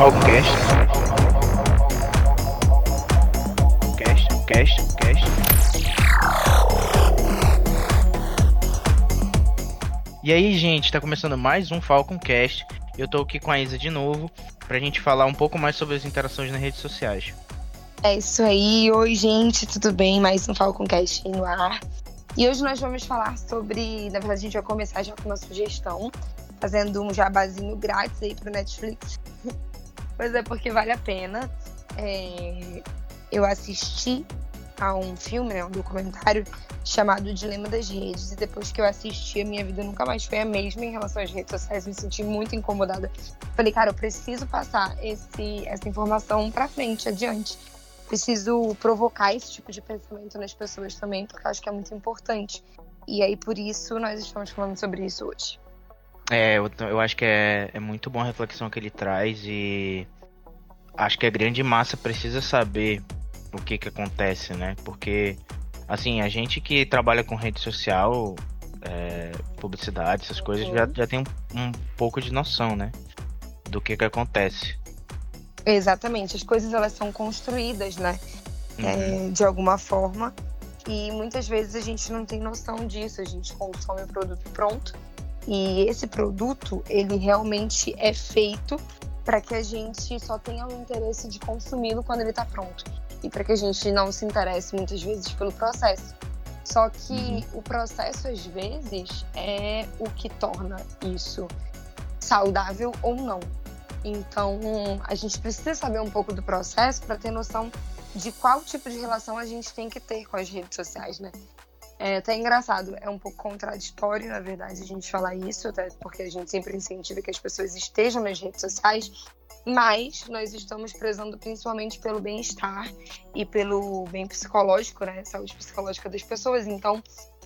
Falcast. Cast, cast, cast. E aí, gente, tá começando mais um Falcon Cast. Eu tô aqui com a Isa de novo pra gente falar um pouco mais sobre as interações nas redes sociais. É isso aí. Oi, gente, tudo bem? Mais um Falcon Cast no ar. E hoje nós vamos falar sobre. Na verdade, a gente vai começar já com uma sugestão, fazendo um jabazinho grátis aí pro Netflix. Mas é porque vale a pena. É... Eu assisti a um filme, né, um documentário chamado Dilema das Redes. E depois que eu assisti, a minha vida nunca mais foi a mesma em relação às redes sociais. Me senti muito incomodada. Falei, cara, eu preciso passar esse, essa informação para frente, adiante. Preciso provocar esse tipo de pensamento nas pessoas também, porque acho que é muito importante. E aí, por isso, nós estamos falando sobre isso hoje. É, eu, eu acho que é, é muito bom a reflexão que ele traz e acho que a grande massa precisa saber o que que acontece, né? Porque, assim, a gente que trabalha com rede social, é, publicidade, essas coisas, já, já tem um, um pouco de noção, né? Do que que acontece. Exatamente, as coisas elas são construídas, né? Uhum. É, de alguma forma. E muitas vezes a gente não tem noção disso, a gente consome o produto pronto. E esse produto, ele realmente é feito para que a gente só tenha o interesse de consumi-lo quando ele está pronto. E para que a gente não se interesse muitas vezes pelo processo. Só que Uhum. o processo, às vezes, é o que torna isso saudável ou não. Então, a gente precisa saber um pouco do processo para ter noção de qual tipo de relação a gente tem que ter com as redes sociais, né? É até engraçado, é um pouco contraditório, na verdade, a gente falar isso, até porque a gente sempre incentiva que as pessoas estejam nas redes sociais, mas nós estamos prezando principalmente pelo bem-estar e pelo bem psicológico, né? Saúde psicológica das pessoas. Então,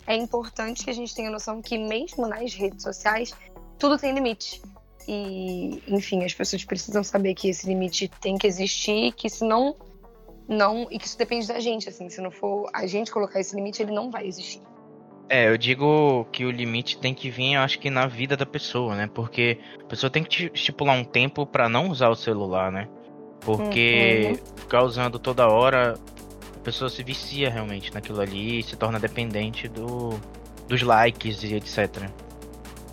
é importante que a gente tenha noção que, mesmo nas redes sociais, tudo tem limite. E, enfim, as pessoas precisam saber que esse limite tem que existir, que se não, não e que isso depende da gente, assim, se não for a gente colocar esse limite, ele não vai existir. É, eu digo que o limite tem que vir, eu acho que na vida da pessoa, né? Porque a pessoa tem que ti- estipular um tempo pra não usar o celular, né? Porque ficar usando toda hora, a pessoa se vicia realmente naquilo ali e se torna dependente do, dos likes e etc.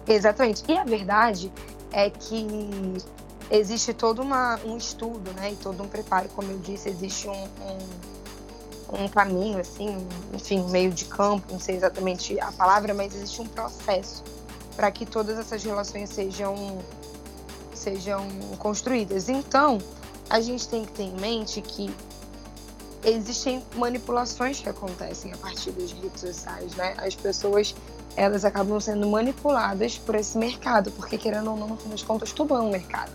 Exatamente. E a verdade é que existe todo uma, um estudo, né, e todo um preparo, como eu disse, existe um, um, um caminho, assim, enfim, meio de campo, não sei exatamente a palavra, mas existe um processo para que todas essas relações sejam, sejam construídas. Então, a gente tem que ter em mente que existem manipulações que acontecem a partir das redes sociais, né? As pessoas elas acabam sendo manipuladas por esse mercado, porque querendo ou não, no fim das contas, tudo é um mercado.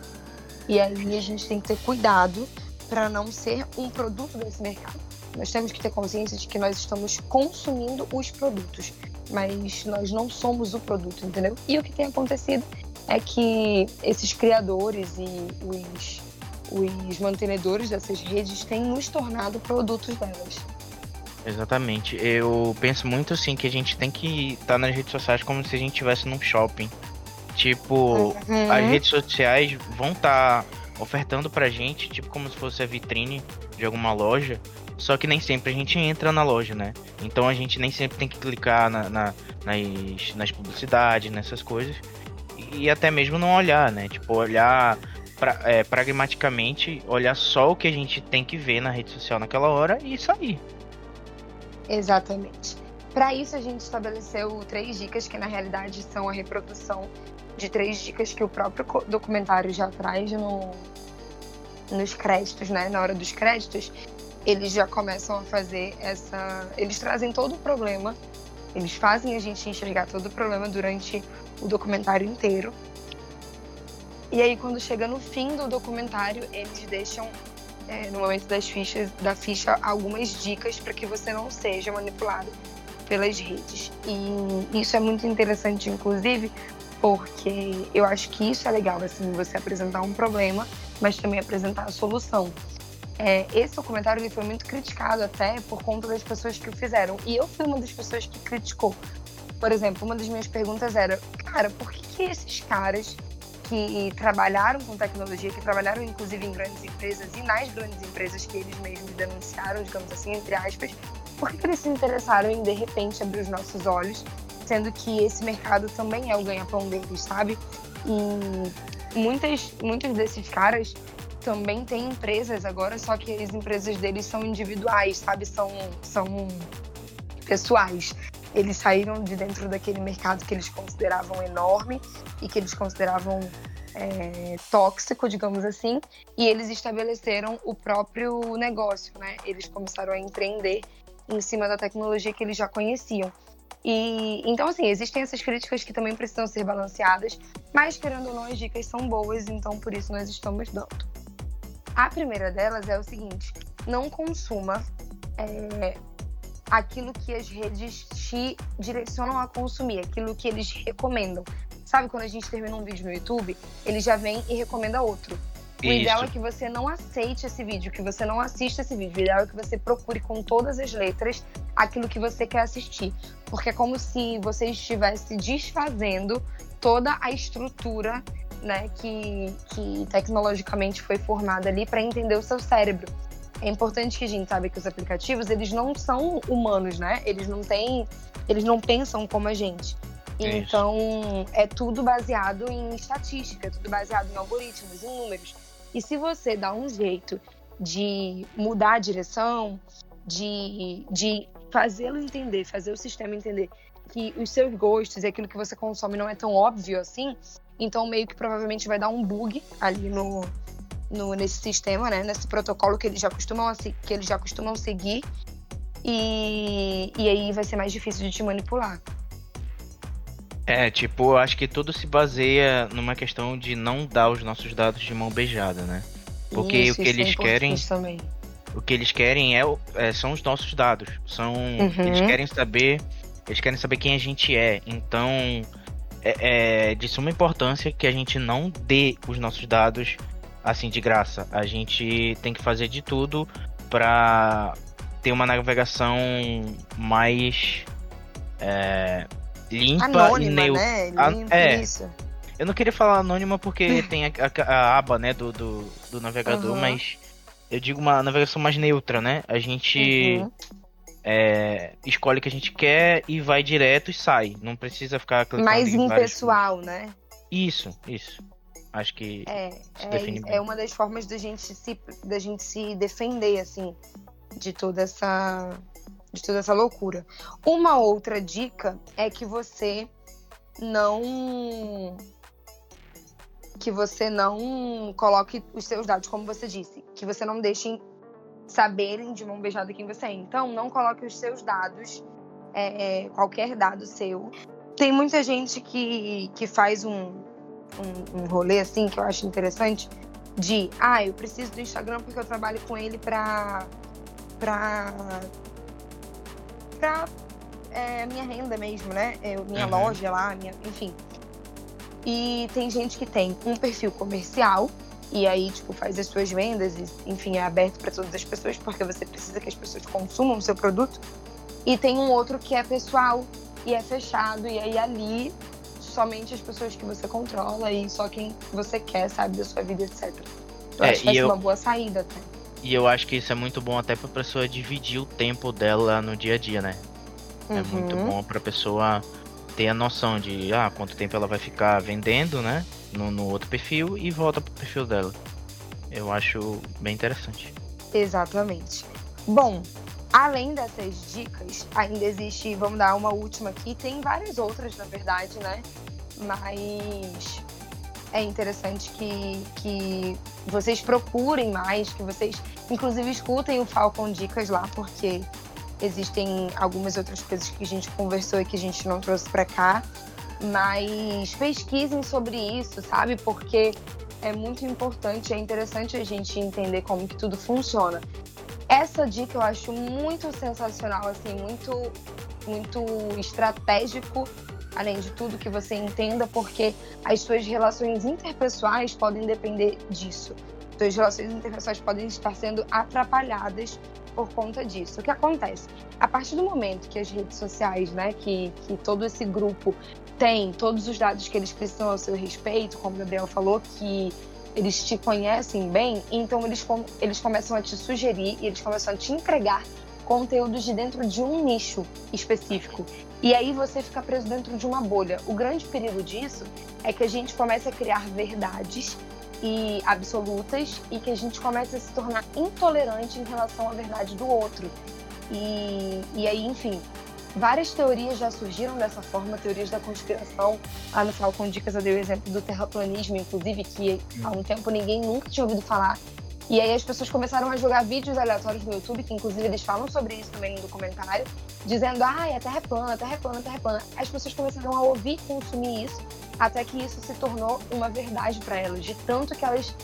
E aí a gente tem que ter cuidado para não ser um produto desse mercado. Nós temos que ter consciência de que nós estamos consumindo os produtos, mas nós não somos o produto, entendeu? E o que tem acontecido é que esses criadores e os, os mantenedores dessas redes têm nos tornado produtos delas. Exatamente. Eu penso muito assim que a gente tem que estar nas redes sociais como se a gente estivesse num shopping. Tipo, Uhum. as redes sociais vão estar ofertando pra gente, tipo como se fosse a vitrine de alguma loja. Só que nem sempre a gente entra na loja, né? Então a gente nem sempre tem que clicar na, na- nas, nas publicidades, nessas coisas. E até mesmo não olhar, né? Tipo, olhar pra, é, pragmaticamente, olhar só o que a gente tem que ver na rede social naquela hora e sair. Exatamente. Para isso, a gente estabeleceu três dicas que, na realidade, são a reprodução de três dicas que o próprio documentário já traz no, nos créditos, né? Na hora dos créditos, eles já começam a fazer essa. Eles trazem todo o problema, eles fazem a gente enxergar todo o problema durante o documentário inteiro. E aí, quando chega no fim do documentário, eles deixam é, no momento das fichas, da ficha algumas dicas para que você não seja manipulado pelas redes. E isso é muito interessante, inclusive, porque eu acho que isso é legal, assim, você apresentar um problema, mas também apresentar a solução. É, esse documentário ele foi muito criticado até por conta das pessoas que o fizeram. E eu fui uma das pessoas que criticou. Por exemplo, uma das minhas perguntas era, cara, por que, que esses caras que trabalharam com tecnologia, que trabalharam inclusive em grandes empresas e nas grandes empresas que eles mesmos denunciaram, digamos assim, entre aspas, por que eles se interessaram em de repente abrir os nossos olhos, sendo que esse mercado também é o ganha-pão deles, sabe? E muitas, muitos desses caras também têm empresas agora, só que as empresas deles são individuais, sabe? São, são pessoais eles saíram de dentro daquele mercado que eles consideravam enorme e que eles consideravam é, tóxico, digamos assim, e eles estabeleceram o próprio negócio, né? Eles começaram a empreender em cima da tecnologia que eles já conheciam. E então assim, existem essas críticas que também precisam ser balanceadas, mas querendo ou não as dicas são boas, então por isso nós estamos dando. A primeira delas é o seguinte: não consuma é, aquilo que as redes te direcionam a consumir, aquilo que eles recomendam. Sabe quando a gente termina um vídeo no YouTube, ele já vem e recomenda outro. O Isso. ideal é que você não aceite esse vídeo, que você não assista esse vídeo. O ideal é que você procure com todas as letras aquilo que você quer assistir. Porque é como se você estivesse desfazendo toda a estrutura né, que, que tecnologicamente foi formada ali para entender o seu cérebro é importante que a gente saiba que os aplicativos, eles não são humanos, né? Eles não têm, eles não pensam como a gente. Então, é tudo baseado em estatística, é tudo baseado em algoritmos, em números. E se você dá um jeito de mudar a direção, de, de fazê-lo entender, fazer o sistema entender que os seus gostos e aquilo que você consome não é tão óbvio assim, então meio que provavelmente vai dar um bug ali no, no, nesse sistema, né? Nesse protocolo que eles já costumam, que eles já costumam seguir. E, e aí vai ser mais difícil de te manipular. É, tipo, eu acho que tudo se baseia numa questão de não dar os nossos dados de mão beijada, né? Porque isso, o que eles é querem. Também. O que eles querem é, é, são os nossos dados. São. Uhum. Eles querem saber. Eles querem saber quem a gente é. Então. É, é de suma importância que a gente não dê os nossos dados assim de graça. A gente tem que fazer de tudo para ter uma navegação mais é, limpa Anônima, e neutra. Né? Limpa, é. Isso. Eu não queria falar anônima porque tem a, a, a, aba, né, do, do, do navegador, uhum. mas eu digo uma navegação mais neutra, né? A gente uhum. é, escolhe o que a gente quer e vai direto e sai. Não precisa ficar clicando Mais impessoal, né? Isso, isso. Acho que é, é, é, uma das formas da gente se da gente se defender assim de toda essa de toda essa loucura. Uma outra dica é que você não que você não coloque os seus dados, como você disse, que você não deixe saberem de mão beijada quem você é. Então, não coloque os seus dados, é, é qualquer dado seu. Tem muita gente que, que faz um, um, um rolê assim que eu acho interessante de, ah, eu preciso do Instagram porque eu trabalho com ele pra. pra. Pra é, minha renda mesmo, né? Eu, minha uhum. loja lá, minha, enfim. E tem gente que tem um perfil comercial e aí, tipo, faz as suas vendas e, enfim, é aberto para todas as pessoas porque você precisa que as pessoas consumam o seu produto. E tem um outro que é pessoal e é fechado e aí ali somente as pessoas que você controla e só quem você quer sabe da sua vida, etc. Eu é, acho que ser eu... uma boa saída até. E eu acho que isso é muito bom até pra pessoa dividir o tempo dela no dia a dia, né? Uhum. É muito bom pra pessoa ter a noção de ah, quanto tempo ela vai ficar vendendo, né? No, no outro perfil e volta pro perfil dela. Eu acho bem interessante. Exatamente. Bom, além dessas dicas, ainda existe, vamos dar uma última aqui, tem várias outras, na verdade, né? mas é interessante que, que vocês procurem mais, que vocês, inclusive, escutem o Falcon Dicas lá, porque existem algumas outras coisas que a gente conversou e que a gente não trouxe para cá, mas pesquisem sobre isso, sabe? Porque é muito importante, é interessante a gente entender como que tudo funciona. Essa dica eu acho muito sensacional, assim, muito, muito estratégico além de tudo, que você entenda porque as suas relações interpessoais podem depender disso. Suas relações interpessoais podem estar sendo atrapalhadas por conta disso. O que acontece? A partir do momento que as redes sociais, né, que, que todo esse grupo tem todos os dados que eles precisam a seu respeito, como o Gabriel falou, que eles te conhecem bem, então eles, eles começam a te sugerir e eles começam a te entregar conteúdos de dentro de um nicho específico. E aí você fica preso dentro de uma bolha. O grande perigo disso é que a gente começa a criar verdades e absolutas e que a gente começa a se tornar intolerante em relação à verdade do outro. E, e aí, enfim, várias teorias já surgiram dessa forma, teorias da conspiração. Lá no Falcon Dicas eu dei o exemplo do terraplanismo, inclusive, que há um tempo ninguém nunca tinha ouvido falar. E aí as pessoas começaram a jogar vídeos aleatórios no YouTube, que inclusive eles falam sobre isso também no documentário, dizendo, ah, a Terra é plana, a Terra é plana, a Terra é plana. As pessoas começaram a ouvir e consumir isso, até que isso se tornou uma verdade para elas, de tanto que elas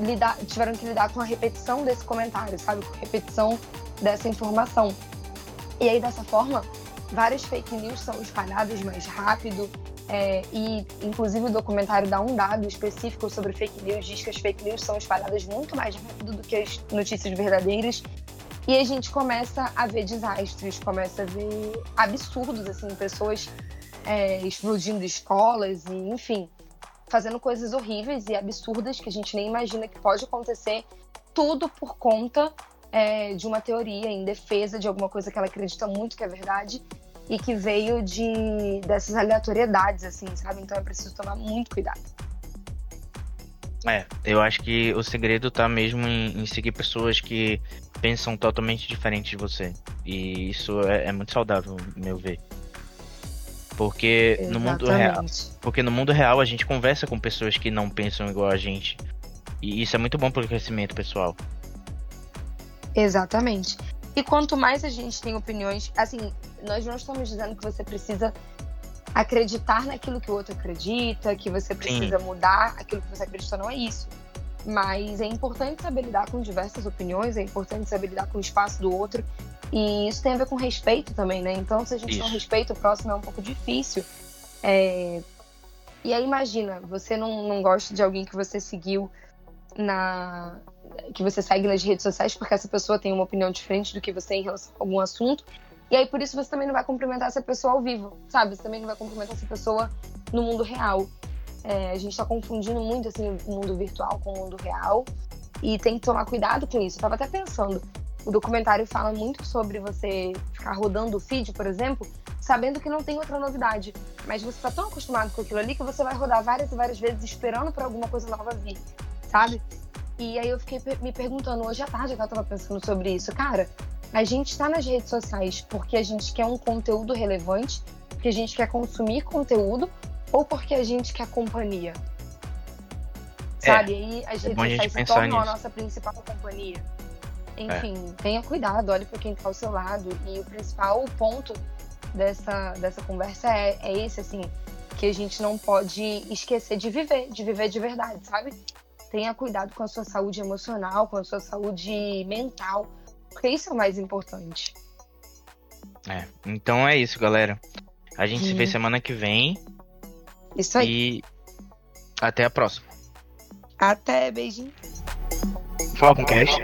lidar, tiveram que lidar com a repetição desse comentário, sabe? Com a repetição dessa informação. E aí, dessa forma, várias fake news são espalhadas mais rápido, é, e, inclusive, o documentário dá um dado específico sobre fake news, diz que as fake news são espalhadas muito mais rápido do que as notícias verdadeiras. E a gente começa a ver desastres, começa a ver absurdos, assim, pessoas é, explodindo escolas e, enfim, fazendo coisas horríveis e absurdas que a gente nem imagina que pode acontecer, tudo por conta é, de uma teoria em defesa de alguma coisa que ela acredita muito que é verdade e que veio de dessas aleatoriedades, assim, sabe? Então é preciso tomar muito cuidado. É, eu acho que o segredo tá mesmo em, em seguir pessoas que pensam totalmente diferente de você. E isso é, é muito saudável, meu ver. Porque Exatamente. no mundo real, porque no mundo real a gente conversa com pessoas que não pensam igual a gente. E isso é muito bom para o crescimento pessoal. Exatamente. E quanto mais a gente tem opiniões, assim, nós não estamos dizendo que você precisa acreditar naquilo que o outro acredita, que você precisa Sim. mudar aquilo que você acredita, não é isso. Mas é importante saber lidar com diversas opiniões, é importante saber lidar com o espaço do outro. E isso tem a ver com respeito também, né? Então, se a gente isso. não respeita o próximo, é um pouco difícil. É... E aí, imagina, você não, não gosta de alguém que você seguiu na, que você segue nas redes sociais, porque essa pessoa tem uma opinião diferente do que você em relação a algum assunto. E aí, por isso, você também não vai cumprimentar essa pessoa ao vivo, sabe? Você também não vai cumprimentar essa pessoa no mundo real. É, a gente tá confundindo muito, assim, o mundo virtual com o mundo real. E tem que tomar cuidado com isso. Eu tava até pensando, o documentário fala muito sobre você ficar rodando o feed, por exemplo, sabendo que não tem outra novidade. Mas você tá tão acostumado com aquilo ali que você vai rodar várias e várias vezes esperando por alguma coisa nova vir, sabe? E aí eu fiquei me perguntando hoje à tarde que eu tava pensando sobre isso. Cara, a gente está nas redes sociais porque a gente quer um conteúdo relevante, porque a gente quer consumir conteúdo ou porque a gente quer companhia? É, Sabe? Aí as redes sociais se tornam nisso. a nossa principal companhia. Enfim, é. tenha cuidado, olhe para quem está ao seu lado. E o principal ponto dessa, dessa conversa é, é esse, assim, que a gente não pode esquecer de viver, de viver de verdade, sabe? Tenha cuidado com a sua saúde emocional, com a sua saúde mental, porque isso é o mais importante. É, então é isso, galera. A gente hum. se vê semana que vem. Isso aí. E até a próxima. Até, beijinho. Falcon Cash.